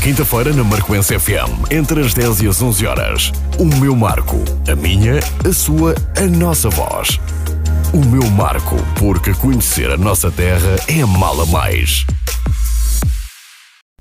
Quinta-feira na Marcoense FM, entre as 10 e as 11 horas. O meu Marco. A minha, a sua, a nossa voz. O meu Marco, porque conhecer a nossa terra é mala mais.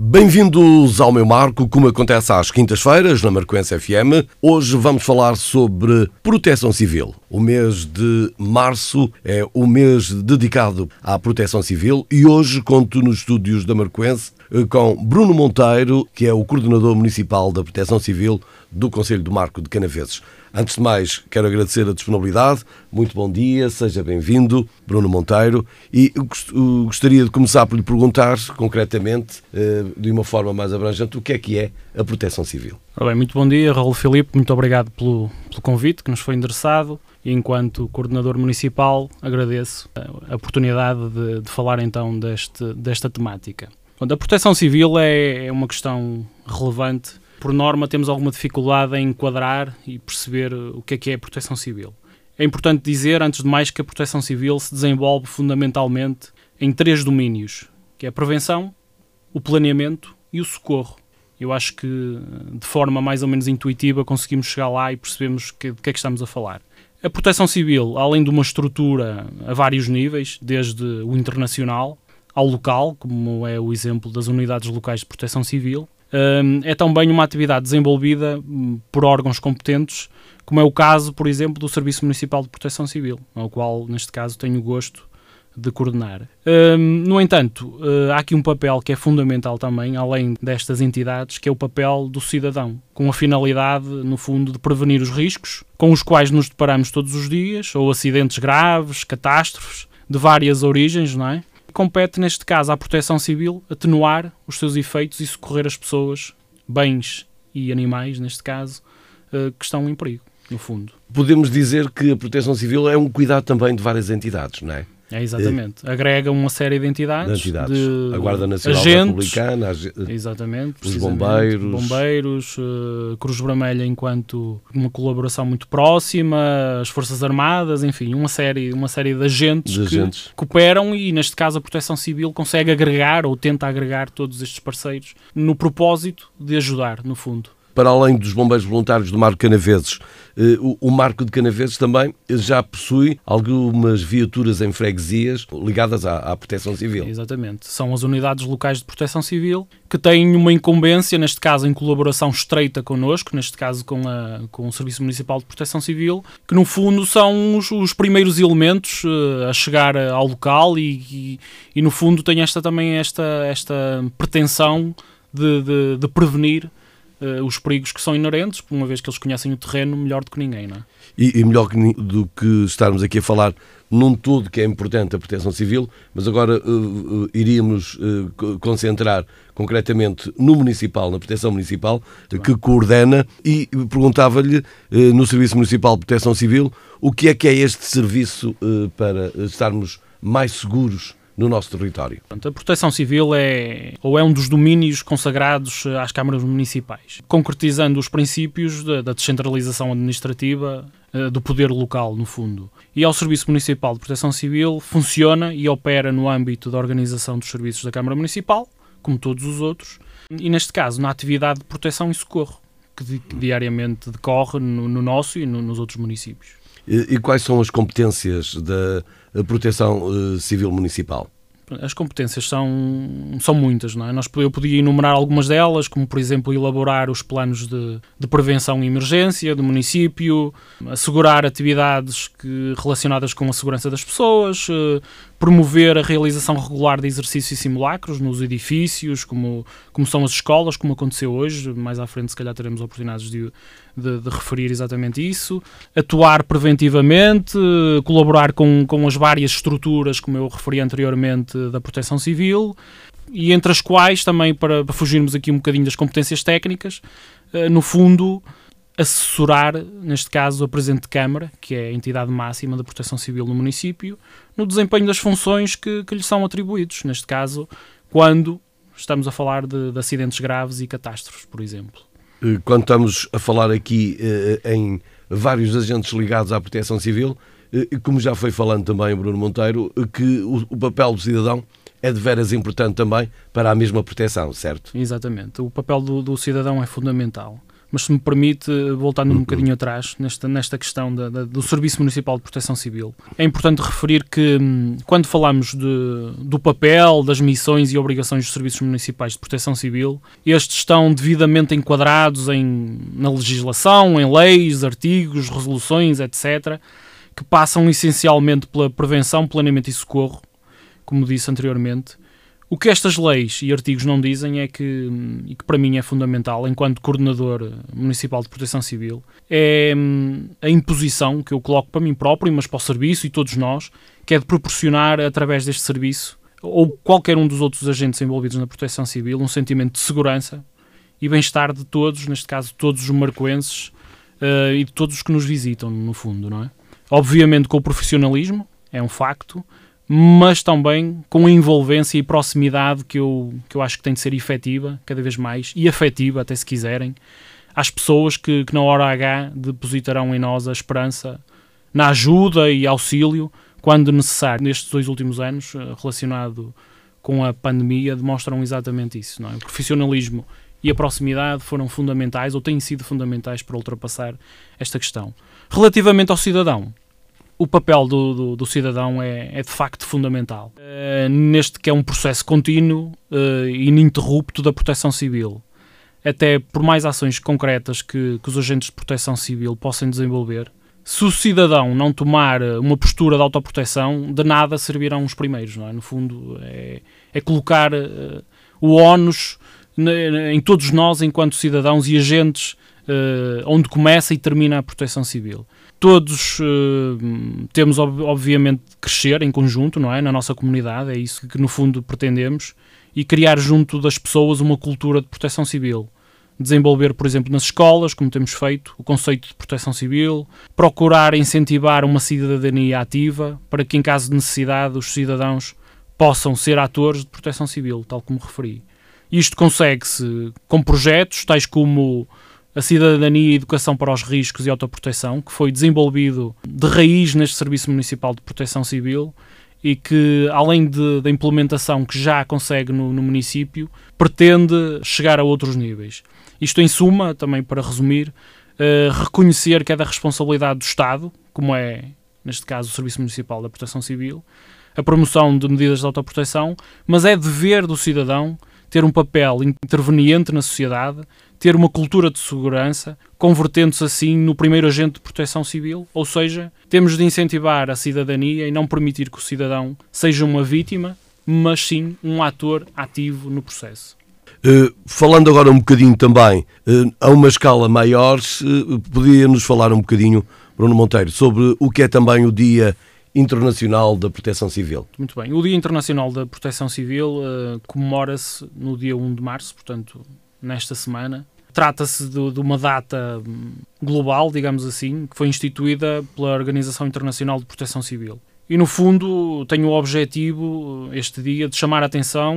Bem-vindos ao meu marco, como acontece às quintas-feiras na Marcoense FM. Hoje vamos falar sobre proteção civil. O mês de março é o mês dedicado à proteção civil e hoje conto nos estúdios da Marcoense eh, com Bruno Monteiro, que é o coordenador municipal da proteção civil do Conselho do Marco de Canaveses. Antes de mais, quero agradecer a disponibilidade. Muito bom dia, seja bem-vindo, Bruno Monteiro. E gostaria de começar por lhe perguntar, concretamente, eh, de uma forma mais abrangente, o que é que é a proteção civil. Bem, muito bom dia, Raul Filipe. Muito obrigado pelo, pelo convite que nos foi endereçado. Enquanto coordenador municipal, agradeço a oportunidade de, de falar então deste, desta temática. A proteção civil é, é uma questão relevante por norma, temos alguma dificuldade em enquadrar e perceber o que é que é a proteção civil. É importante dizer, antes de mais, que a proteção civil se desenvolve fundamentalmente em três domínios, que é a prevenção, o planeamento e o socorro. Eu acho que, de forma mais ou menos intuitiva, conseguimos chegar lá e percebemos que, de que é que estamos a falar. A proteção civil, além de uma estrutura a vários níveis, desde o internacional ao local, como é o exemplo das unidades locais de proteção civil, é também uma atividade desenvolvida hum, por órgãos competentes, como é o caso, por exemplo, do Serviço Municipal de Proteção Civil, ao qual, neste caso, tenho o gosto de coordenar. no entanto, há aqui um papel que é fundamental também, além destas entidades, que é o papel do cidadão, com a finalidade, no fundo, de prevenir os riscos com os quais nos deparamos todos os dias, ou acidentes graves, catástrofes, de várias origens, não é? Compete, neste caso, à Proteção Civil atenuar os seus efeitos e socorrer as pessoas, bens e animais, neste caso, eh, que estão em perigo, no fundo. Podemos dizer que a Proteção Civil é um cuidado também de várias entidades, não é? É, exatamente. Agrega uma série de entidades. De entidades. De a Guarda Nacional agentes, Republicana, exatamente, os bombeiros. Bombeiros, uh, Cruz Vermelha enquanto uma colaboração muito próxima, as Forças Armadas, enfim, uma série, uma série de agentes de que agentes. cooperam e, neste caso, a Proteção Civil consegue agregar ou tenta agregar todos estes parceiros no propósito de ajudar, no fundo para além dos bombeiros voluntários do Marco Canaveses, eh, o Marco de Canaveses também já possui algumas viaturas em freguesias ligadas à, à, proteção civil. Exatamente. São as unidades locais de proteção civil que têm uma incumbência, neste caso em colaboração estreita connosco, neste caso com, a, com o Serviço Municipal de Proteção Civil, que no fundo são os, os primeiros elementos uh, a chegar ao local e, e, e, no fundo têm esta, também esta, esta pretensão de, de, de prevenir uh, os perigos que são inerentes, uma vez que eles conhecem o terreno melhor do que ninguém, não é? E, e melhor do que estarmos aqui a falar num todo que é importante a proteção civil, mas agora uh, uh, iríamos uh, concentrar concretamente no municipal, na proteção municipal, que coordena, e perguntava-lhe no Serviço Municipal de Proteção Civil o que é que é este serviço para estarmos mais seguros no nosso território. A proteção civil é ou é um dos domínios consagrados às câmaras municipais, concretizando os princípios da, descentralização administrativa eh, do poder local, no fundo. E ao Serviço Municipal de Proteção Civil funciona e opera no âmbito da organização dos serviços da Câmara Municipal, como todos os outros, e neste caso na atividade de proteção e socorro, que, di que diariamente decorre no, no nosso e no, nos outros municípios. E, e, quais são as competências da proteção uh, civil municipal? as competências são, são muitas, não é? Nós, eu podia enumerar algumas delas, como por exemplo elaborar os planos de, de prevenção e emergência do município, assegurar atividades que, relacionadas com a segurança das pessoas, eh, promover a realização regular de exercícios e simulacros nos edifícios, como, como são as escolas, como aconteceu hoje. Mais à frente, se calhar, teremos oportunidades de, de, de referir exatamente isso. Atuar preventivamente, colaborar com, com as várias estruturas, como eu referi anteriormente, da proteção civil. E entre as quais, também para, para fugirmos aqui um bocadinho das competências técnicas, eh, no fundo, assessorar, neste caso, a Presidente de Câmara, que é a entidade máxima da proteção civil no município, no desempenho das funções que, que lhe são atribuídos, neste caso, quando estamos a falar de, de acidentes graves e catástrofes, por exemplo. Eh, quando estamos a falar aqui eh, em vários agentes ligados à proteção civil, eh, como já foi falando também Bruno Monteiro, que o, o papel do cidadão é de veras importante também para a mesma proteção, certo? Exatamente. O papel do, do cidadão é fundamental mas se me permite, voltando um uhum. bocadinho atrás, nesta, nesta questão da, da, do Serviço Municipal de Proteção Civil, é importante referir que hum, quando falamos de, do papel, das missões e obrigações dos Serviços Municipais de Proteção Civil, estes estão devidamente enquadrados em, na legislação, em leis, artigos, resoluções, etc., que passam essencialmente pela prevenção, planeamento e socorro, como disse anteriormente, o que estas leis e artigos não dizem é que, e que para mim é fundamental, enquanto coordenador municipal de proteção civil, é hum, a imposição que eu coloco para mim próprio, mas para o serviço e todos nós, que é de proporcionar através deste serviço ou qualquer um dos outros agentes envolvidos na proteção civil um sentimento de segurança e bem-estar de todos, neste caso todos os marcoenses uh, e de todos os que nos visitam, no fundo, não é? Obviamente com o profissionalismo, é um facto, mas também com a envolvência e proximidade que eu, que eu acho que tem de ser efetiva, cada vez mais, e afetiva, até se quiserem, às pessoas que, que na hora H depositarão em nós a esperança na ajuda e auxílio quando necessário. Nestes dois últimos anos, eh, relacionado com a pandemia, demonstram exatamente isso. Não é? O profissionalismo e a proximidade foram fundamentais, ou têm sido fundamentais para ultrapassar esta questão. Relativamente ao cidadão, o papel do, do, do cidadão é, é, de facto fundamental. Uh, neste que é um processo contínuo e ininterrupto da proteção civil. Até por mais ações concretas que, que os agentes de proteção civil possam desenvolver, se o cidadão não tomar uma postura de autoproteção, de nada servirão os primeiros, é? No fundo, é, é colocar uh, o ónus em todos nós, enquanto cidadãos e agentes, uh, onde começa e termina a proteção civil todos uh, temos obviamente de crescer em conjunto, não é, na nossa comunidade, é isso que no fundo pretendemos e criar junto das pessoas uma cultura de proteção civil. Desenvolver, por exemplo, nas escolas, como temos feito, o conceito de proteção civil, procurar incentivar uma cidadania ativa para que, em caso de necessidade, os cidadãos possam ser atores de proteção civil, tal como referi. Isto consegue-se com projetos tais como a cidadania e educação para os riscos e autoproteção, que foi desenvolvido de raiz neste Serviço Municipal de Proteção Civil e que, além da implementação que já consegue no, no, município, pretende chegar a outros níveis. Isto, em suma, também para resumir, uh, reconhecer que é da responsabilidade do Estado, como é, neste caso, o Serviço Municipal da Proteção Civil, a promoção de medidas de autoproteção, mas é dever do cidadão ter um papel interveniente na sociedade, ter uma cultura de segurança, convertendo-se assim no primeiro agente de proteção civil, ou seja, temos de incentivar a cidadania e não permitir que o cidadão seja uma vítima, mas sim um ator ativo no processo. Uh, falando agora um bocadinho também uh, a uma escala maior, uh, podia-nos falar um bocadinho, Bruno Monteiro, sobre o que é também o Dia Internacional da Proteção Civil. Muito bem. O Dia Internacional da Proteção Civil comemora-se no dia 1 de março, portanto, nesta semana. Trata-se de, de, uma data global, digamos assim, que foi instituída pela Organização Internacional de Proteção Civil. E, no fundo, tem o objetivo, este dia, de chamar a atenção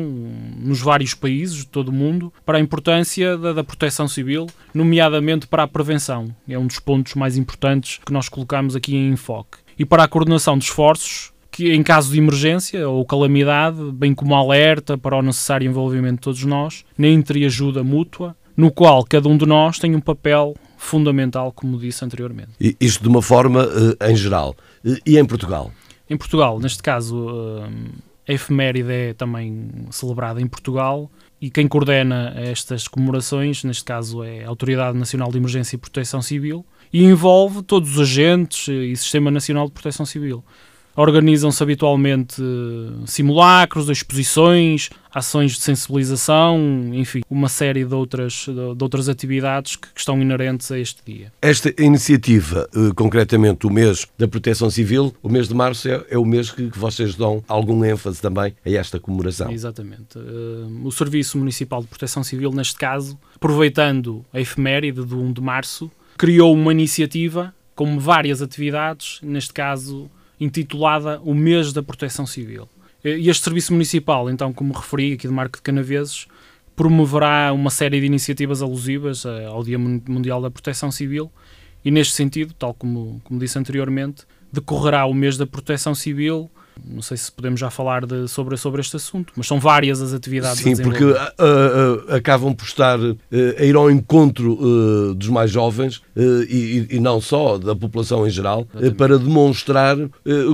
nos vários países de todo o mundo para a importância da, da proteção civil, nomeadamente para a prevenção. É um dos pontos mais importantes que nós colocamos aqui em enfoque. E para a coordenação de esforços que em caso de emergência ou calamidade, bem como alerta para o necessário envolvimento de todos nós, na entreajuda mútua, no qual cada um de nós tem um papel fundamental, como disse anteriormente. E isto de uma forma uh, em geral. E em Portugal? Em Portugal, neste caso, uh, a efeméride é também celebrada em Portugal e quem coordena estas comemorações, neste caso, é a Autoridade Nacional de Emergência e Proteção Civil e envolve todos os agentes e Sistema Nacional de Proteção Civil. Organizam-se habitualmente simulacros, exposições, ações de sensibilização, enfim, uma série de outras, de outras atividades que, estão inerentes a este dia. Esta iniciativa, eh, concretamente o mês da Proteção Civil, o mês de março é, é o mês que, vocês dão algum ênfase também a esta comemoração. Exatamente. Eh, o Serviço Municipal de Proteção Civil, neste caso, aproveitando a efeméride do 1 de março, criou uma iniciativa com várias atividades, neste caso intitulada O Mês da Proteção Civil. Este Serviço Municipal, então, como referi aqui de Marco de Canaveses, promoverá uma série de iniciativas alusivas ao Dia Mundial da Proteção Civil e, neste sentido, tal como, como disse anteriormente, decorrerá o mês da Proteção Civil Não sei se podemos já falar de, sobre, sobre este assunto, mas são várias as atividades Sim, porque uh, uh, acabam por estar uh, a ir ao encontro dos mais jovens e, e, não só, da população em geral, para demonstrar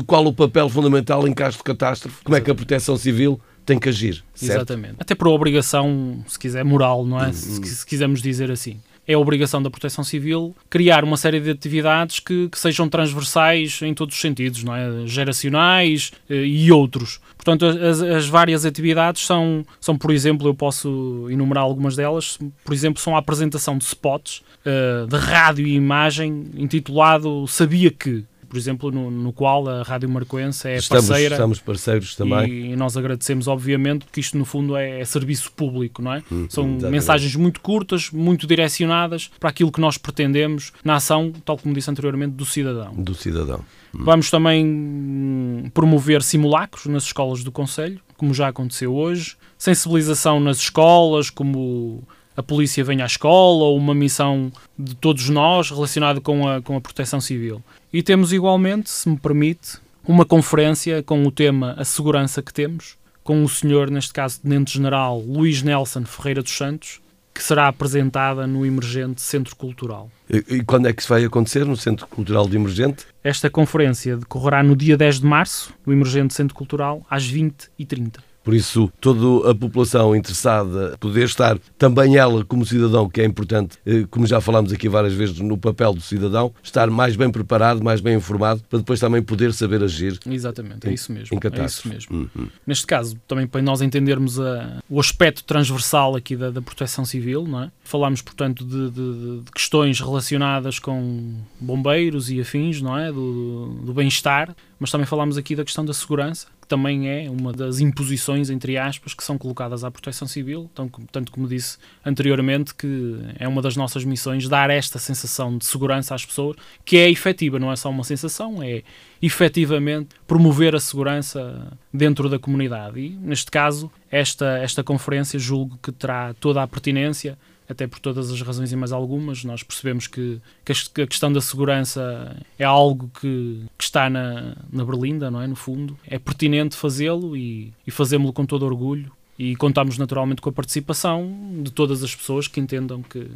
qual o papel fundamental em caso de catástrofe, como é que a proteção civil tem que agir. Certo? Exatamente. Até por obrigação, se quiser, moral, não é? Uhum. Se, se quisermos dizer assim é a obrigação da Proteção Civil criar uma série de atividades que, que sejam transversais em todos os sentidos, não é? Geracionais eh, e outros. Portanto, as, as, várias atividades são, são, por exemplo, eu posso enumerar algumas delas, por exemplo, são a apresentação de spots uh, de rádio e imagem intitulado Sabia Que por exemplo, no, no qual a Rádio Marcoense é estamos, parceira. Estamos parceiros também. E, e, nós agradecemos, obviamente, porque isto, no fundo, é, é serviço público, não é? Hum, São exatamente. mensagens muito curtas, muito direcionadas para aquilo que nós pretendemos na ação, tal como disse anteriormente, do cidadão. Do cidadão. Hum. Vamos também promover simulacros nas escolas do Conselho, como já aconteceu hoje. Sensibilização nas escolas, como a polícia vem à escola ou uma missão de todos nós relacionada com a, com a proteção civil. E temos igualmente, se me permite, uma conferência com o tema A Segurança que Temos, com o senhor, neste caso, Tenente-General Luís Nelson Ferreira dos Santos, que será apresentada no Emergente Centro Cultural. E, e quando é que isso vai acontecer no Centro Cultural de Emergente? Esta conferência decorrerá no dia 10 de março, no Emergente Centro Cultural, às 20h30. Por isso, toda a população interessada poder estar, também ela como cidadão, que é importante, eh, como já falámos aqui várias vezes no papel do cidadão, estar mais bem preparado, mais bem informado, para depois também poder saber agir. Exatamente, é isso mesmo. Em é isso mesmo. Uhum. Neste caso, também para nós entendermos a, o aspecto transversal aqui da, da proteção civil, não é? Falámos, portanto, de, de, de, questões relacionadas com bombeiros e afins, não é? Do, do bem-estar, mas também falámos aqui da questão da segurança, também é uma das imposições, entre aspas, que são colocadas à proteção civil, tanto, tanto como disse anteriormente, que é uma das nossas missões dar esta sensação de segurança às pessoas, que é efetiva, não é só uma sensação, é efetivamente promover a segurança dentro da comunidade. E, neste caso, esta, esta conferência julgo que terá toda a pertinência até por todas as razões e mais algumas. Nós percebemos que, que a questão da segurança é algo que, que está na, na berlinda, não é? No fundo. É pertinente fazê-lo e, e fazemos-lo com todo orgulho. E contamos naturalmente com a participação de todas as pessoas que entendam que,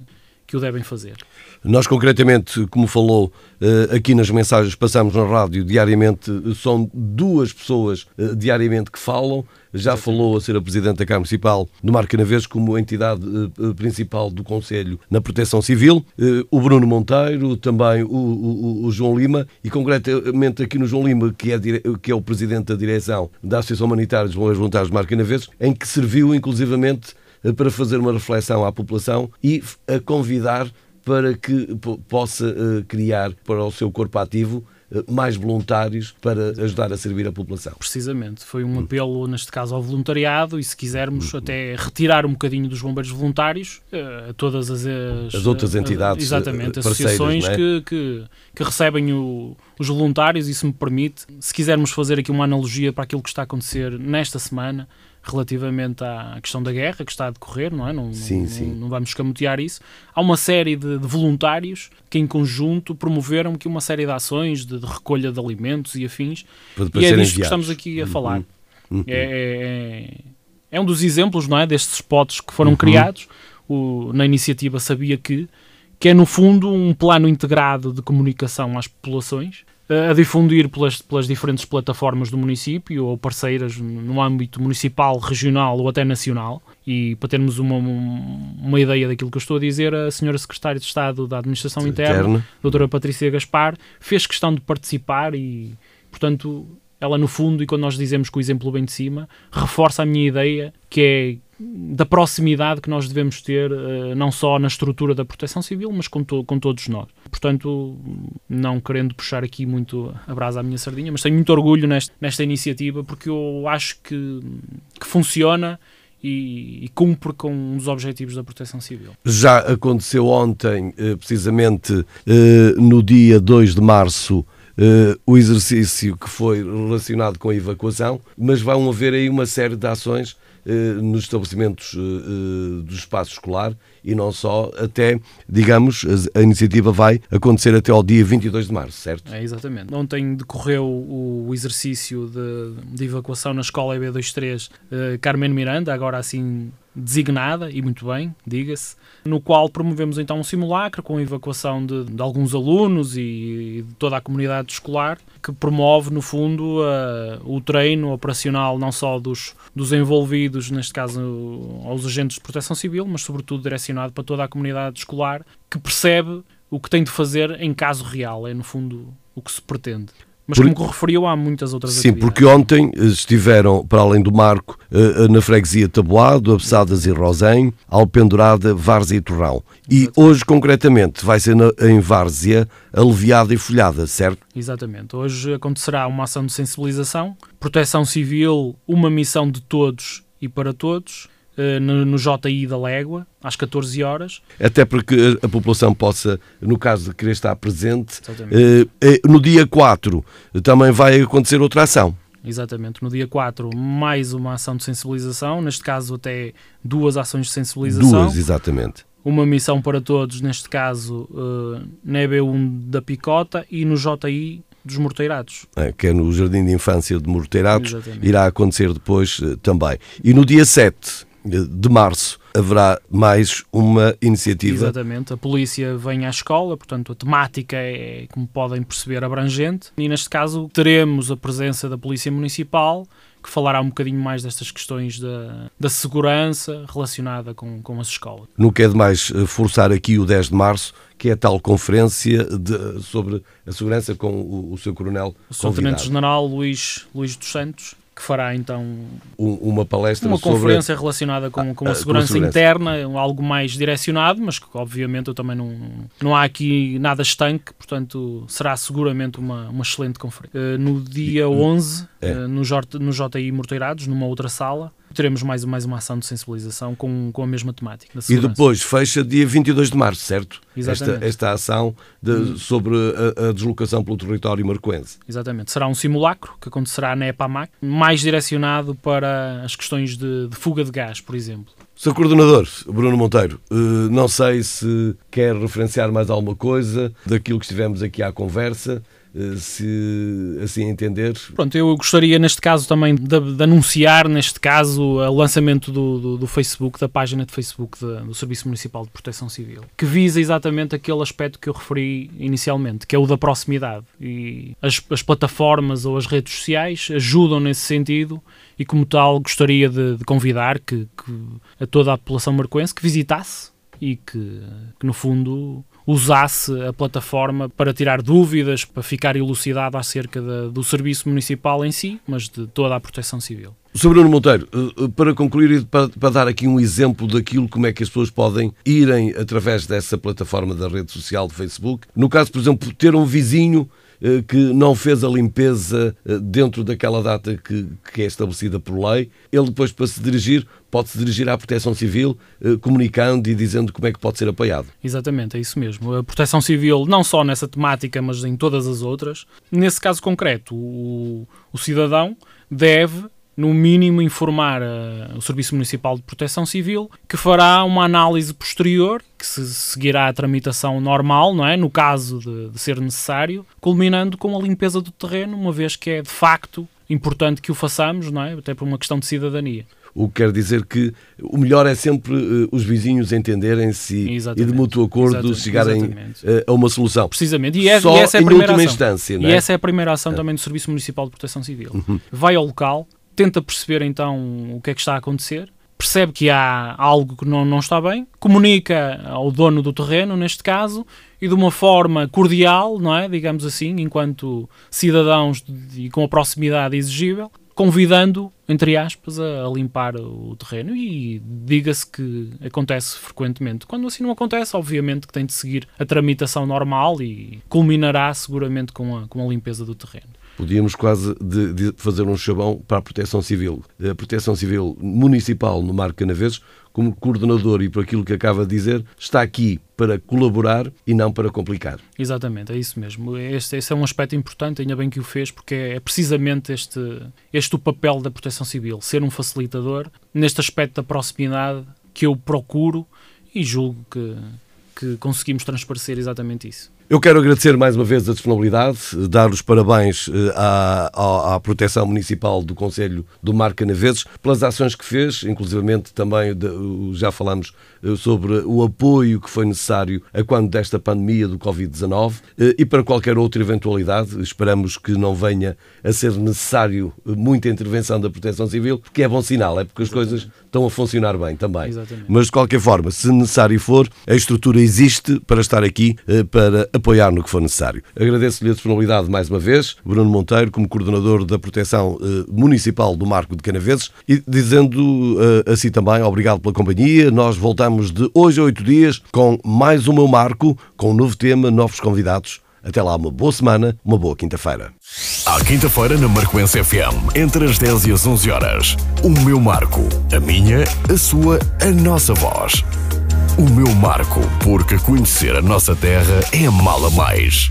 que o devem fazer. Nós, concretamente, como falou eh, aqui nas mensagens passamos na rádio, diariamente são duas pessoas eh, diariamente que falam. Já falou a ser a Presidente da Câmara Municipal do Mar Canavês como entidade eh, principal do Conselho na Proteção Civil, o Bruno Monteiro, também o, o, o, João Lima e concretamente aqui no João Lima, que é, que é o Presidente da Direção da Associação Humanitária dos Bombeiros Voluntários do Mar Canavês, em que serviu inclusivamente para fazer uma reflexão à população e a convidar para que possa eh, criar para o seu corpo ativo eh, mais voluntários para ajudar a servir a população. Precisamente, foi um apelo, neste caso, ao voluntariado e, se quisermos, uhum. até retirar um bocadinho dos bombeiros voluntários eh, a todas as, as, as outras entidades, exatamente, associações é? que, que, que, recebem o, os voluntários e, se me permite, se quisermos fazer aqui uma analogia para aquilo que está a acontecer nesta semana, relativamente à questão da guerra que está a decorrer, não é? Não, sim, não, sim. não vamos escamotear isso. Há uma série de, de, voluntários que, em conjunto, promoveram aqui uma série de ações de, de recolha de alimentos e afins. E é disto que estamos aqui a uhum. falar. Uhum. É, é, é, um dos exemplos, não é? Destes spots que foram uhum. criados o, na iniciativa Sabia Que, que é, no fundo, um plano integrado de comunicação às populações a difundir pelas, pelas diferentes plataformas do município ou parceiras no âmbito municipal, regional ou até nacional. E para termos uma, uma ideia daquilo que eu estou a dizer, a senhora Secretária de Estado da Administração Interna, Interna. doutora Patrícia Gaspar, fez questão de participar e, portanto, ela no fundo, e quando nós dizemos que o exemplo vem de cima, reforça a minha ideia que é da proximidade que nós devemos ter, uh, não só na estrutura da proteção civil, mas com, to com todos nós. Portanto, não querendo puxar aqui muito a brasa à minha sardinha, mas tenho muito orgulho nesta, iniciativa porque eu acho que, que funciona e, cumpre com um dos objetivos da proteção civil. Já aconteceu ontem, eh, precisamente eh, no dia 2 de março, o exercício que foi relacionado com a evacuação, mas vão haver aí uma série de ações eh, nos estabelecimentos eh, do espaço escolar e não só, até, digamos, a iniciativa vai acontecer até ao dia 22 de março, certo? É, exatamente. Ontem decorreu o exercício de, de evacuação na escola EB23 Carmen Miranda, agora assim designada, e muito bem, diga-se, no qual promovemos então um simulacro com a evacuação de, de alguns alunos e, de toda a comunidade escolar, que promove, no fundo, uh, o treino operacional não só dos, dos envolvidos, neste caso aos agentes de proteção civil, mas sobretudo direcionado para toda a comunidade escolar, que percebe o que tem de fazer em caso real, é no fundo o que se pretende. Mas Por... como referiu, há muitas outras Sim, porque ontem estiveram, para além do Marco, eh, eh, na freguesia Taboado, Abessadas e Rosém, Alpendurada, Várzea e Torrão. E hoje, concretamente, vai ser em Várzea, aliviada e folhada, certo? Exatamente. Hoje acontecerá uma ação de sensibilização, proteção civil, uma missão de todos e para todos, eh, no, no JI da Légua, às 14 horas. Até porque a população possa, no caso de querer estar presente, eh, eh, no dia 4 também vai acontecer outra ação. Exatamente, no dia 4 mais uma ação de sensibilização, neste caso até duas ações de sensibilização. Duas, exatamente. Uma missão para todos, neste caso na EB1 da Picota e no JI dos Morteirados. É, que é no Jardim de Infância de Morteirados, irá acontecer depois também. E no dia 7 de março haverá mais uma iniciativa. Exatamente, a polícia vem à escola, portanto a temática é, como podem perceber, abrangente. E neste caso teremos a presença da Polícia Municipal que falará um bocadinho mais destas questões da, da segurança relacionada com, com as escolas. Não quer demais eh, forçar aqui o 10 de março, que é a tal conferência de, sobre a segurança com o, o seu coronel O Tenente-General Luís, Luís dos Santos, que fará então uma palestra uma conferência relacionada com, com a, a segurança, a segurança interna, algo mais direcionado, mas que obviamente eu também não, não há aqui nada estanque, portanto será seguramente uma, uma excelente conferência. Uh, no dia 11, é. uh, no, J, no JI Morteirados, numa outra sala, teremos mais, mais uma ação de sensibilização com, com a mesma temática. E depois fecha dia 22 de março, certo? Esta, esta ação de, hum. sobre a, a, deslocação pelo território marcoense. Exatamente. Será um simulacro que acontecerá na EPAMAC, mais direcionado para as questões de, de fuga de gás, por exemplo. Sr. Coordenador, Bruno Monteiro, eh, não sei se quer referenciar mais alguma coisa daquilo que estivemos aqui à conversa. Eh, se assim entender. Pronto, eu gostaria neste caso também de, de anunciar, neste caso, o lançamento do, do, do, Facebook, da página de Facebook de, do Serviço Municipal de Proteção Civil, que visa exatamente aquele aspecto que eu referi inicialmente, que é o da proximidade. E as, as plataformas ou as redes sociais ajudam nesse sentido e como tal gostaria de, de convidar que, que, a toda a população marcoense que visitasse e que, que no fundo usasse a plataforma para tirar dúvidas, para ficar elucidado acerca de, do serviço municipal em si, mas de toda a proteção civil. Sr. Bruno Monteiro, eh, eh, para concluir e para, dar aqui um exemplo daquilo como é que as pessoas podem irem através dessa plataforma da rede social de Facebook, no caso, por exemplo, ter um vizinho eh, que não fez a limpeza dentro daquela data que é estabelecida por lei, ele depois para se dirigir pode-se dirigir à Proteção Civil comunicando e dizendo como é que pode ser apoiado. Exatamente, é isso mesmo. A Proteção Civil, não só nessa temática, mas em todas as outras. Nesse caso concreto, o, o cidadão deve no mínimo, informar uh, o Serviço Municipal de Proteção Civil, que fará uma análise posterior, que se seguirá a tramitação normal, não é? no caso de, de, ser necessário, culminando com a limpeza do terreno, uma vez que é de facto importante que o façamos, não é? até por uma questão de cidadania. O que quer dizer que o melhor é sempre uh, os vizinhos entenderem-se e de mútuo acordo exatamente, chegarem exatamente. Uh, a uma solução. Precisamente. E, é, Só e essa é a primeira ação. Instância, é? E essa é a primeira ação é. também do Serviço Municipal de Proteção Civil. Uhum. Vai ao local, tenta perceber então o que é que está a acontecer, percebe que há algo que não, não está bem, comunica ao dono do terreno, neste caso, e de uma forma cordial, não é? digamos assim, enquanto cidadãos e com a proximidade exigível, convidando, entre aspas, a, a limpar o terreno e diga-se que acontece frequentemente. Quando assim não acontece, obviamente que tem de seguir a tramitação normal e culminará seguramente com a, com a limpeza do terreno. Podíamos quase de, de fazer um chavão para a Proteção Civil. A Proteção Civil Municipal no Mar Canaveses como coordenador e por aquilo que acaba de dizer, está aqui para colaborar e não para complicar. Exatamente, é isso mesmo. Este, esse é um aspecto importante, ainda bem que o fez, porque é precisamente este, este o papel da Proteção Civil, ser um facilitador neste aspecto da proximidade que eu procuro e julgo que, que conseguimos transparecer exatamente isso. Eu quero agradecer mais uma vez a disponibilidade, dar os parabéns eh, à, à, à, Proteção Municipal do Conselho do Mar Canaveses pelas ações que fez, inclusivamente também já falamos sobre o apoio que foi necessário a quando desta pandemia do Covid-19 eh, e para qualquer outra eventualidade. Esperamos que não venha a ser necessário muita intervenção da Proteção Civil, porque é bom sinal, é porque as Exatamente. coisas estão a funcionar bem também. Exatamente. Mas de qualquer forma, se necessário for, a estrutura existe para estar aqui para apoiar no que for necessário. Agradeço-lhe a disponibilidade mais uma vez, Bruno Monteiro, como coordenador da Proteção eh, Municipal do Marco de Canaveses, e dizendo eh, assim também, obrigado pela companhia. Nós voltamos de hoje a oito dias com mais um meu marco, com um novo tema, novos convidados. Até lá, uma boa semana, uma boa quinta-feira. À quinta-feira, na Marcoense FM, entre as 10 e as 11 horas. O meu marco. A minha, a sua, a nossa voz. O meu marco, porque conhecer a nossa terra é mala mais.